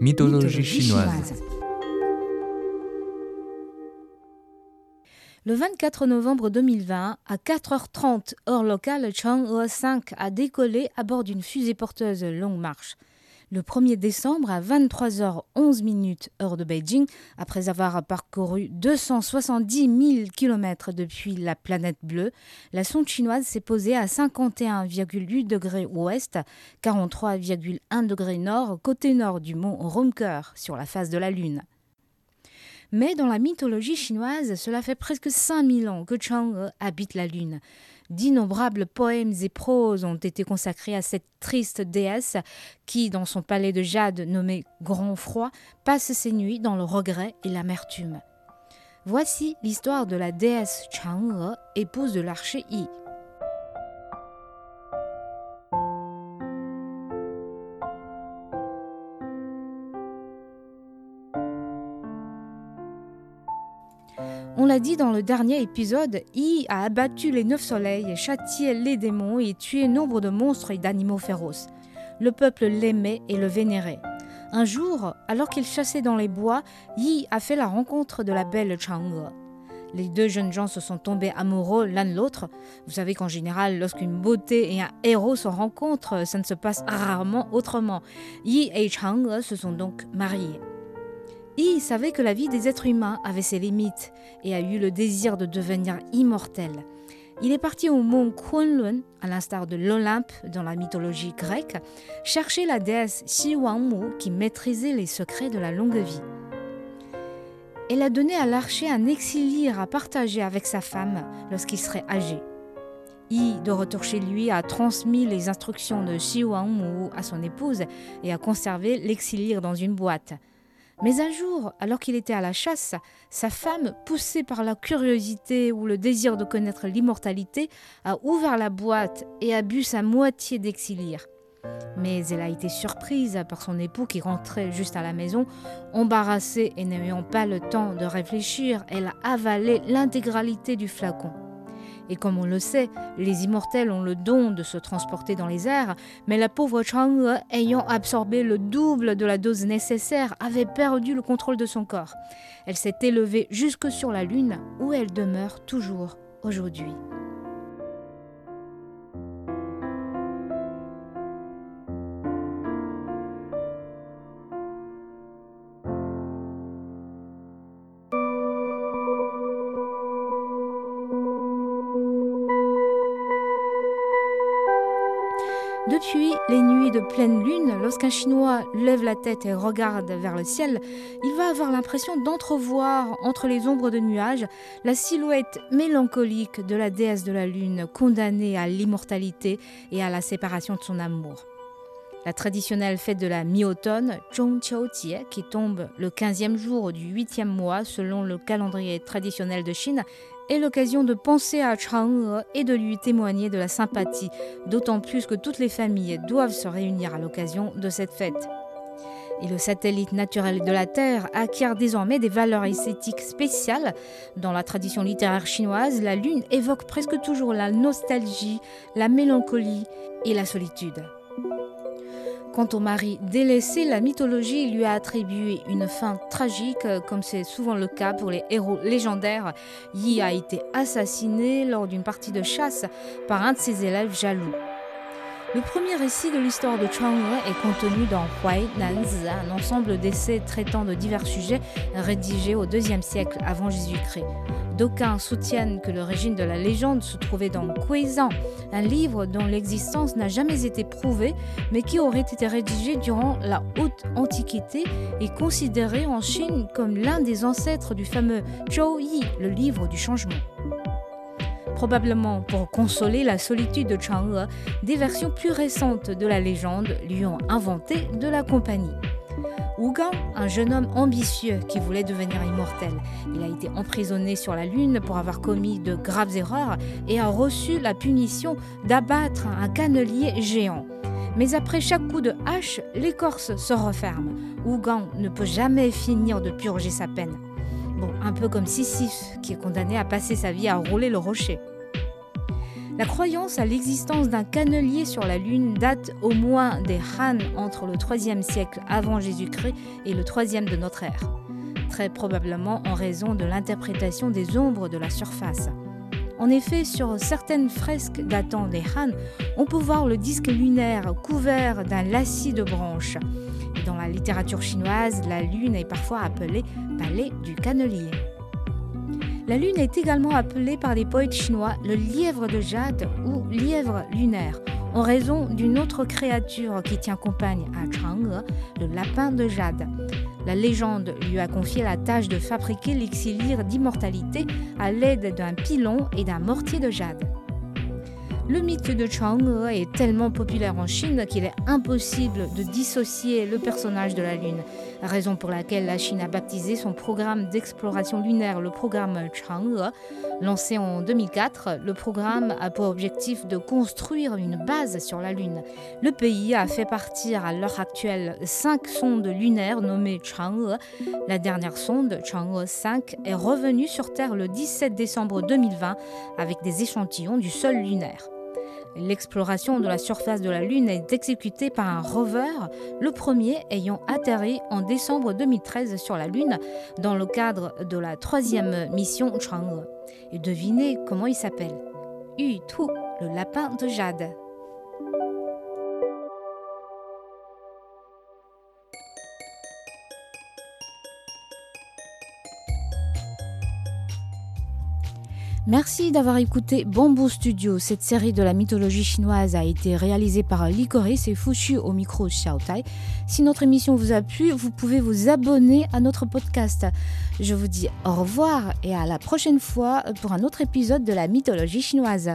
Mythologie chinoise. Le 24 novembre 2020, à 4h30 heure locale, Chang'e 5 a décollé à bord d'une fusée porteuse longue marche. Le 1er décembre, à 23h11 minutes heure de Beijing, après avoir parcouru 270 000 km depuis la planète bleue, la sonde chinoise s'est posée à 51,8 degrés ouest, 43,1 degrés nord, côté nord du mont Rumker, sur la face de la Lune. Mais dans la mythologie chinoise, cela fait presque 5000 ans que Chang'e habite la Lune. D'innombrables poèmes et proses ont été consacrés à cette triste déesse qui, dans son palais de jade nommé Grand Froid, passe ses nuits dans le regret et l'amertume. Voici l'histoire de la déesse Chang'e, épouse de l'archer Yi. On l'a dit dans le dernier épisode, Yi a abattu les neuf soleils, châtié les démons et tué nombre de monstres et d'animaux féroces. Le peuple l'aimait et le vénérait. Un jour, alors qu'il chassait dans les bois, Yi a fait la rencontre de la belle Chang'e. Les deux jeunes gens se sont tombés amoureux l'un de l'autre. Vous savez qu'en général, lorsqu'une beauté et un héros se rencontrent, ça ne se passe rarement autrement. Yi et Chang'e se sont donc mariés. Yi savait que la vie des êtres humains avait ses limites et a eu le désir de devenir immortel. Il est parti au mont Kunlun, à l'instar de l'Olympe dans la mythologie grecque, chercher la déesse Xi Wangmu qui maîtrisait les secrets de la longue vie. Elle a donné à l'archer un exilire à partager avec sa femme lorsqu'il serait âgé. Yi, de retour chez lui, a transmis les instructions de Xi Wangmu à son épouse et a conservé l'exilire dans une boîte. Mais un jour, alors qu'il était à la chasse, sa femme, poussée par la curiosité ou le désir de connaître l'immortalité, a ouvert la boîte et a bu sa moitié d'exilire. Mais elle a été surprise par son époux qui rentrait juste à la maison. Embarrassée et n'ayant pas le temps de réfléchir, elle a avalé l'intégralité du flacon. Et comme on le sait, les immortels ont le don de se transporter dans les airs, mais la pauvre Chang'e, ayant absorbé le double de la dose nécessaire, avait perdu le contrôle de son corps. Elle s'est élevée jusque sur la Lune, où elle demeure toujours aujourd'hui. Depuis les nuits de pleine lune, lorsqu'un Chinois lève la tête et regarde vers le ciel, il va avoir l'impression d'entrevoir entre les ombres de nuages la silhouette mélancolique de la déesse de la lune condamnée à l'immortalité et à la séparation de son amour. La traditionnelle fête de la mi-automne, Zhongqiujie, qui tombe le 15e jour du 8e mois selon le calendrier traditionnel de Chine, est l'occasion de penser à Chang'e et de lui témoigner de la sympathie, d'autant plus que toutes les familles doivent se réunir à l'occasion de cette fête. Et le satellite naturel de la Terre acquiert désormais des valeurs esthétiques spéciales. Dans la tradition littéraire chinoise, la Lune évoque presque toujours la nostalgie, la mélancolie et la solitude. Quant au mari délaissé, la mythologie lui a attribué une fin tragique, comme c'est souvent le cas pour les héros légendaires. Yi a été assassiné lors d'une partie de chasse par un de ses élèves jaloux. Le premier récit de l'histoire de Chang'e est contenu dans Huai Nanzi, un ensemble d'essais traitant de divers sujets rédigés au IIe siècle avant Jésus-Christ. D'aucuns soutiennent que l'origine de la légende se trouvait dans Kuizan, un livre dont l'existence n'a jamais été prouvée, mais qui aurait été rédigé durant la haute antiquité et considéré en Chine comme l'un des ancêtres du fameux Zhou Yi, le livre du changement. Probablement pour consoler la solitude de Chang'e, des versions plus récentes de la légende lui ont inventé de la compagnie. Wu Gang, un jeune homme ambitieux qui voulait devenir immortel. Il a été emprisonné sur la Lune pour avoir commis de graves erreurs et a reçu la punition d'abattre un cannelier géant. Mais après chaque coup de hache, l'écorce se referme. Wu Gang ne peut jamais finir de purger sa peine. Un peu comme Sisyphe, qui est condamné à passer sa vie à rouler le rocher. La croyance à l'existence d'un cannelier sur la Lune date au moins des Han entre le 3e siècle avant Jésus-Christ et le 3e de notre ère, très probablement en raison de l'interprétation des ombres de la surface. En effet, sur certaines fresques datant des Han, on peut voir le disque lunaire couvert d'un lacis de branches. Dans la littérature chinoise, la lune est parfois appelée palais du cannelier. La lune est également appelée par les poètes chinois le lièvre de jade ou lièvre lunaire, en raison d'une autre créature qui tient compagne à Chang'e, le lapin de jade. La légende lui a confié la tâche de fabriquer l'élixir d'immortalité à l'aide d'un pilon et d'un mortier de jade. Le mythe de Chang'e est tellement populaire en Chine qu'il est impossible de dissocier le personnage de la Lune, raison pour laquelle la Chine a baptisé son programme d'exploration lunaire le programme Chang'e. Lancé en 2004, le programme a pour objectif de construire une base sur la Lune. Le pays a fait partir à l'heure actuelle cinq sondes lunaires nommées Chang'e. La dernière sonde, Chang'e 5, est revenue sur Terre le 17 décembre 2020 avec des échantillons du sol lunaire. L'exploration de la surface de la Lune est exécutée par un rover, le premier ayant atterri en décembre 2013 sur la Lune dans le cadre de la troisième mission Chang'e. Et devinez comment il s'appelle Yu Tu, le lapin de jade. Merci d'avoir écouté Bamboo Studio. Cette série de la mythologie chinoise a été réalisée par Licorice et Fushu au micro Xiaotai. Si notre émission vous a plu, vous pouvez vous abonner à notre podcast. Je vous dis au revoir et à la prochaine fois pour un autre épisode de la mythologie chinoise.